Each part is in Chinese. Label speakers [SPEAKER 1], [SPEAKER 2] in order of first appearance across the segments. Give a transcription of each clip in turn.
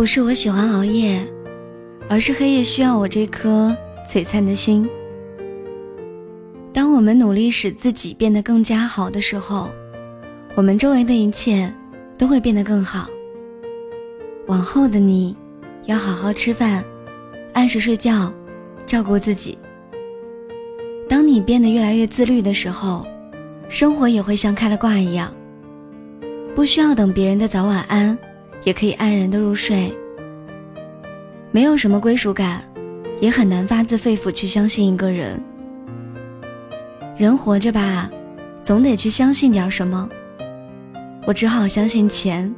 [SPEAKER 1] 不是我喜欢熬夜，而是黑夜需要我这颗璀璨的心。当我们努力使自己变得更加好的时候，我们周围的一切都会变得更好。往后的你，要好好吃饭，按时睡觉，照顾自己。当你变得越来越自律的时候，生活也会像开了挂一样，不需要等别人的早晚安。也可以安然的入睡。没有什么归属感，也很难发自肺腑去相信一个人。人活着吧，总得去相信点什么。我只好相信钱。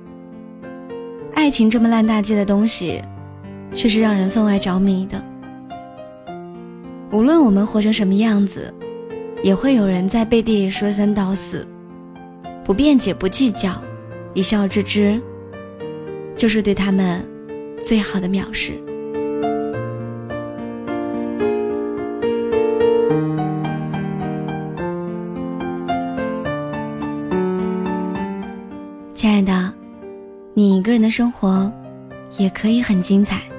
[SPEAKER 1] 爱情这么烂大街的东西，却是让人分外着迷的。无论我们活成什么样子，也会有人在背地里说三道四，不辩解，不计较，一笑置之。就是对他们最好的藐视。亲爱的，你一个人的生活也可以很精彩。